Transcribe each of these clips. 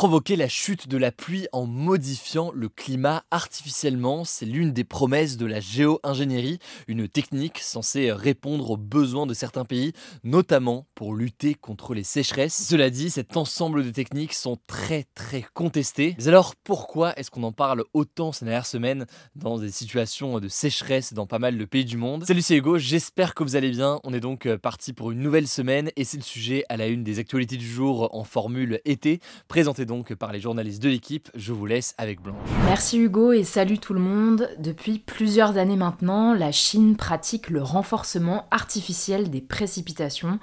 Provoquer la chute de la pluie en modifiant le climat artificiellement, c'est l'une des promesses de la géo-ingénierie, une technique censée répondre aux besoins de certains pays, notamment pour lutter contre les sécheresses. Cela dit, cet ensemble de techniques sont très très contestées. Mais alors pourquoi est-ce qu'on en parle autant ces dernières semaines dans des situations de sécheresse dans pas mal de pays du monde? Salut c'est Hugo, j'espère que vous allez bien. On est donc parti pour une nouvelle semaine et c'est le sujet à la une des actualités du jour en formule été, présenté donc par les journalistes de l'équipe. Je vous laisse avec Blanche. Merci Hugo et salut tout le monde. Depuis plusieurs années maintenant, la Chine pratique le renforcement artificiel des précipitations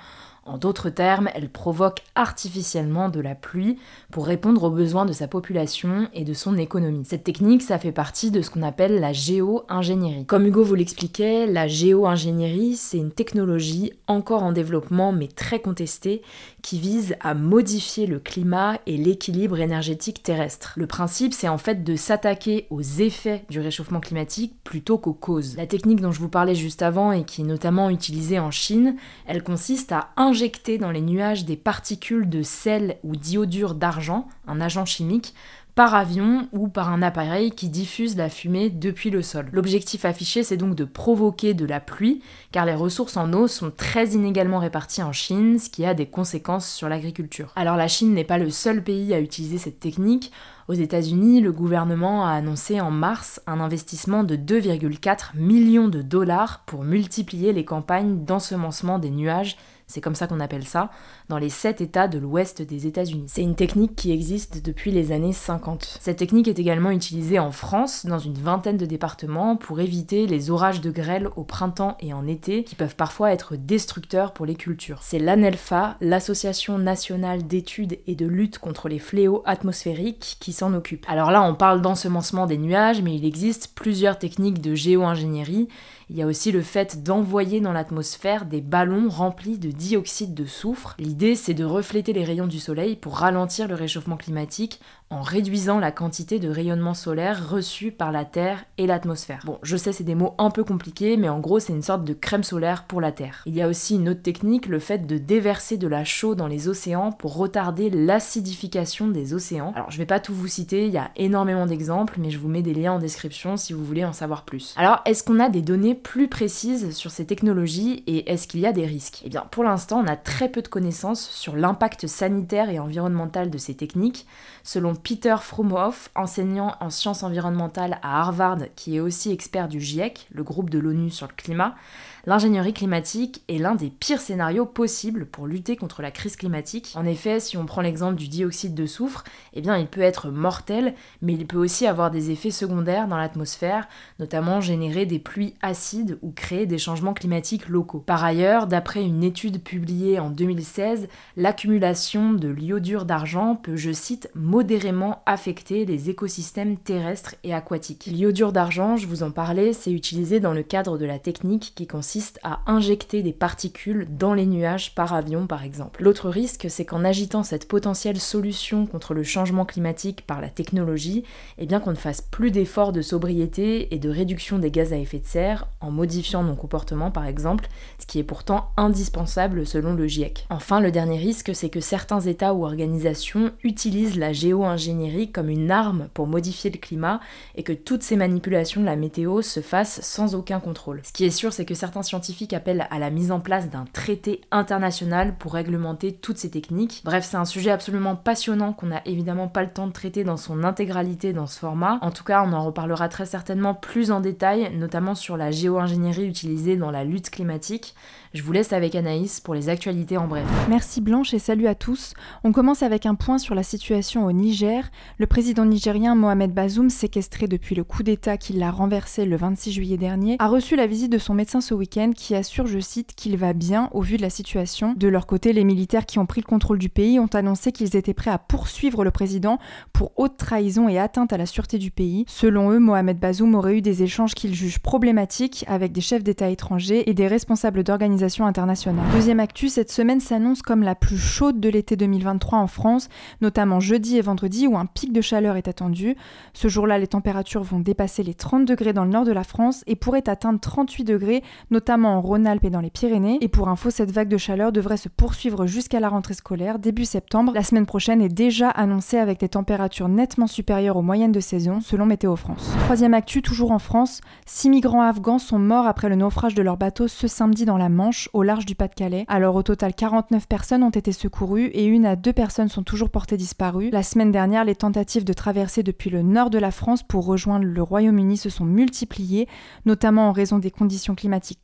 en d'autres termes, elle provoque artificiellement de la pluie pour répondre aux besoins de sa population et de son économie. Cette technique, ça fait partie de ce qu'on appelle la géo-ingénierie. Comme Hugo vous l'expliquait, la géo-ingénierie, c'est une technologie encore en développement mais très contestée qui vise à modifier le climat et l'équilibre énergétique terrestre. Le principe, c'est en fait de s'attaquer aux effets du réchauffement climatique plutôt qu'aux causes. La technique dont je vous parlais juste avant et qui est notamment utilisée en Chine, elle consiste à injecter dans les nuages des particules de sel ou d'iodure d'argent, un agent chimique, par avion ou par un appareil qui diffuse la fumée depuis le sol. L'objectif affiché, c'est donc de provoquer de la pluie, car les ressources en eau sont très inégalement réparties en Chine, ce qui a des conséquences sur l'agriculture. Alors la Chine n'est pas le seul pays à utiliser cette technique. Aux États-Unis, le gouvernement a annoncé en mars un investissement de 2,4 millions de dollars pour multiplier les campagnes d'ensemencement des nuages c'est comme ça qu'on appelle ça, dans les 7 États de l'ouest des États-Unis. C'est une technique qui existe depuis les années 50. Cette technique est également utilisée en France, dans une vingtaine de départements, pour éviter les orages de grêle au printemps et en été, qui peuvent parfois être destructeurs pour les cultures. C'est l'ANELFA, l'Association nationale d'études et de lutte contre les fléaux atmosphériques, qui s'en occupe. Alors là, on parle d'ensemencement des nuages, mais il existe plusieurs techniques de géo-ingénierie. Il y a aussi le fait d'envoyer dans l'atmosphère des ballons remplis de dioxyde de soufre. L'idée, c'est de refléter les rayons du soleil pour ralentir le réchauffement climatique en réduisant la quantité de rayonnement solaire reçu par la Terre et l'atmosphère. Bon, je sais, c'est des mots un peu compliqués, mais en gros, c'est une sorte de crème solaire pour la Terre. Il y a aussi une autre technique, le fait de déverser de la chaux dans les océans pour retarder l'acidification des océans. Alors, je vais pas tout vous citer, il y a énormément d'exemples, mais je vous mets des liens en description si vous voulez en savoir plus. Alors, est-ce qu'on a des données plus précises sur ces technologies et est-ce qu'il y a des risques? Eh bien, pour l'instant, on a très peu de connaissances sur l'impact sanitaire et environnemental de ces techniques. Selon Peter Frumhoff, enseignant en sciences environnementales à Harvard, qui est aussi expert du GIEC, le groupe de l'ONU sur le climat, L'ingénierie climatique est l'un des pires scénarios possibles pour lutter contre la crise climatique. En effet, si on prend l'exemple du dioxyde de soufre, eh bien il peut être mortel, mais il peut aussi avoir des effets secondaires dans l'atmosphère, notamment générer des pluies acides ou créer des changements climatiques locaux. Par ailleurs, d'après une étude publiée en 2016, l'accumulation de l'iodure d'argent peut, je cite, modérément affecter les écosystèmes terrestres et aquatiques. L'iodure d'argent, je vous en parlais, c'est utilisé dans le cadre de la technique qui consiste à injecter des particules dans les nuages par avion par exemple. L'autre risque, c'est qu'en agitant cette potentielle solution contre le changement climatique par la technologie, eh bien qu'on ne fasse plus d'efforts de sobriété et de réduction des gaz à effet de serre en modifiant nos comportements par exemple, ce qui est pourtant indispensable selon le GIEC. Enfin, le dernier risque, c'est que certains États ou organisations utilisent la géo-ingénierie comme une arme pour modifier le climat et que toutes ces manipulations de la météo se fassent sans aucun contrôle. Ce qui est sûr, c'est que certains scientifiques appellent à la mise en place d'un traité international pour réglementer toutes ces techniques. Bref, c'est un sujet absolument passionnant qu'on n'a évidemment pas le temps de traiter dans son intégralité dans ce format. En tout cas, on en reparlera très certainement plus en détail, notamment sur la géo-ingénierie utilisée dans la lutte climatique. Je vous laisse avec Anaïs pour les actualités en bref. Merci Blanche et salut à tous. On commence avec un point sur la situation au Niger. Le président nigérien Mohamed Bazoum, séquestré depuis le coup d'État qui l'a renversé le 26 juillet dernier, a reçu la visite de son médecin ce week-end qui assure, je cite, qu'il va bien au vu de la situation. De leur côté, les militaires qui ont pris le contrôle du pays ont annoncé qu'ils étaient prêts à poursuivre le président pour haute trahison et atteinte à la sûreté du pays. Selon eux, Mohamed Bazoum aurait eu des échanges qu'ils jugent problématiques avec des chefs d'État étrangers et des responsables d'organisations internationales. Deuxième actu, cette semaine s'annonce comme la plus chaude de l'été 2023 en France, notamment jeudi et vendredi où un pic de chaleur est attendu. Ce jour-là, les températures vont dépasser les 30 degrés dans le nord de la France et pourraient atteindre 38 degrés, notamment en Rhône-Alpes et dans les Pyrénées. Et pour info, cette vague de chaleur devrait se poursuivre jusqu'à la rentrée scolaire début septembre. La semaine prochaine est déjà annoncée avec des températures nettement supérieures aux moyennes de saison, selon Météo France. Troisième actu, toujours en France, six migrants afghans sont morts après le naufrage de leur bateau ce samedi dans la Manche, au large du Pas-de-Calais. Alors au total, 49 personnes ont été secourues et une à deux personnes sont toujours portées disparues. La semaine dernière, les tentatives de traverser depuis le nord de la France pour rejoindre le Royaume-Uni se sont multipliées, notamment en raison des conditions climatiques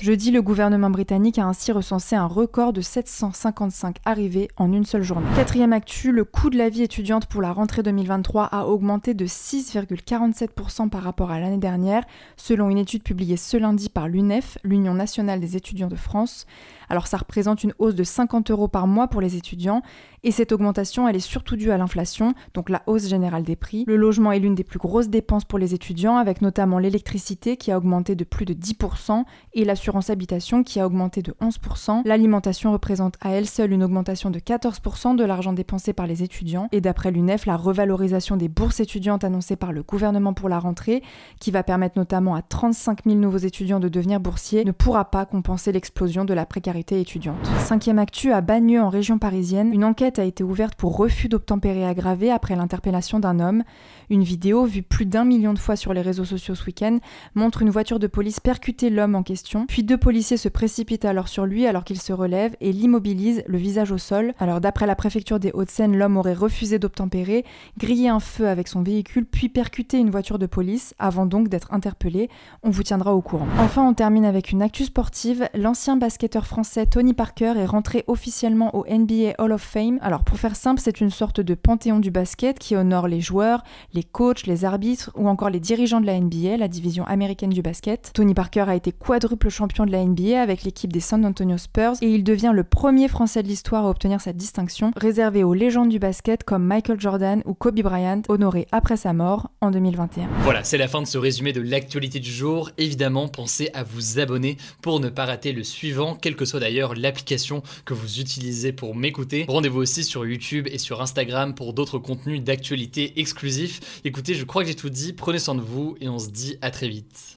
Jeudi, le gouvernement britannique a ainsi recensé un record de 755 arrivées en une seule journée. Quatrième actu, le coût de la vie étudiante pour la rentrée 2023 a augmenté de 6,47% par rapport à l'année dernière, selon une étude publiée ce lundi par l'UNEF, l'Union nationale des étudiants de France. Alors ça représente une hausse de 50 euros par mois pour les étudiants et cette augmentation elle est surtout due à l'inflation, donc la hausse générale des prix. Le logement est l'une des plus grosses dépenses pour les étudiants avec notamment l'électricité qui a augmenté de plus de 10% et l'assurance habitation qui a augmenté de 11%. L'alimentation représente à elle seule une augmentation de 14% de l'argent dépensé par les étudiants et d'après l'UNEF la revalorisation des bourses étudiantes annoncée par le gouvernement pour la rentrée qui va permettre notamment à 35 000 nouveaux étudiants de devenir boursiers ne pourra pas compenser l'explosion de la précarité étudiante. Cinquième actu, à Bagneux, en région parisienne, une enquête a été ouverte pour refus d'obtempérer aggravé après l'interpellation d'un homme. Une vidéo, vue plus d'un million de fois sur les réseaux sociaux ce week-end, montre une voiture de police percuter l'homme en question, puis deux policiers se précipitent alors sur lui alors qu'il se relève et l'immobilisent, le visage au sol. Alors d'après la préfecture des Hauts-de-Seine, l'homme aurait refusé d'obtempérer, grillé un feu avec son véhicule, puis percuté une voiture de police, avant donc d'être interpellé. On vous tiendra au courant. Enfin, on termine avec une actu sportive. L'ancien basketteur français Tony Parker est rentré officiellement au NBA Hall of Fame. Alors pour faire simple, c'est une sorte de panthéon du basket qui honore les joueurs, les coachs, les arbitres ou encore les dirigeants de la NBA, la division américaine du basket. Tony Parker a été quadruple champion de la NBA avec l'équipe des San Antonio Spurs et il devient le premier Français de l'histoire à obtenir cette distinction, réservée aux légendes du basket comme Michael Jordan ou Kobe Bryant, honoré après sa mort en 2021. Voilà, c'est la fin de ce résumé de l'actualité du jour. Évidemment, pensez à vous abonner pour ne pas rater le suivant, quel que soit d'ailleurs l'application que vous utilisez pour m'écouter. Rendez-vous aussi sur YouTube et sur Instagram pour d'autres contenus d'actualité exclusifs. Écoutez, je crois que j'ai tout dit, prenez soin de vous et on se dit à très vite.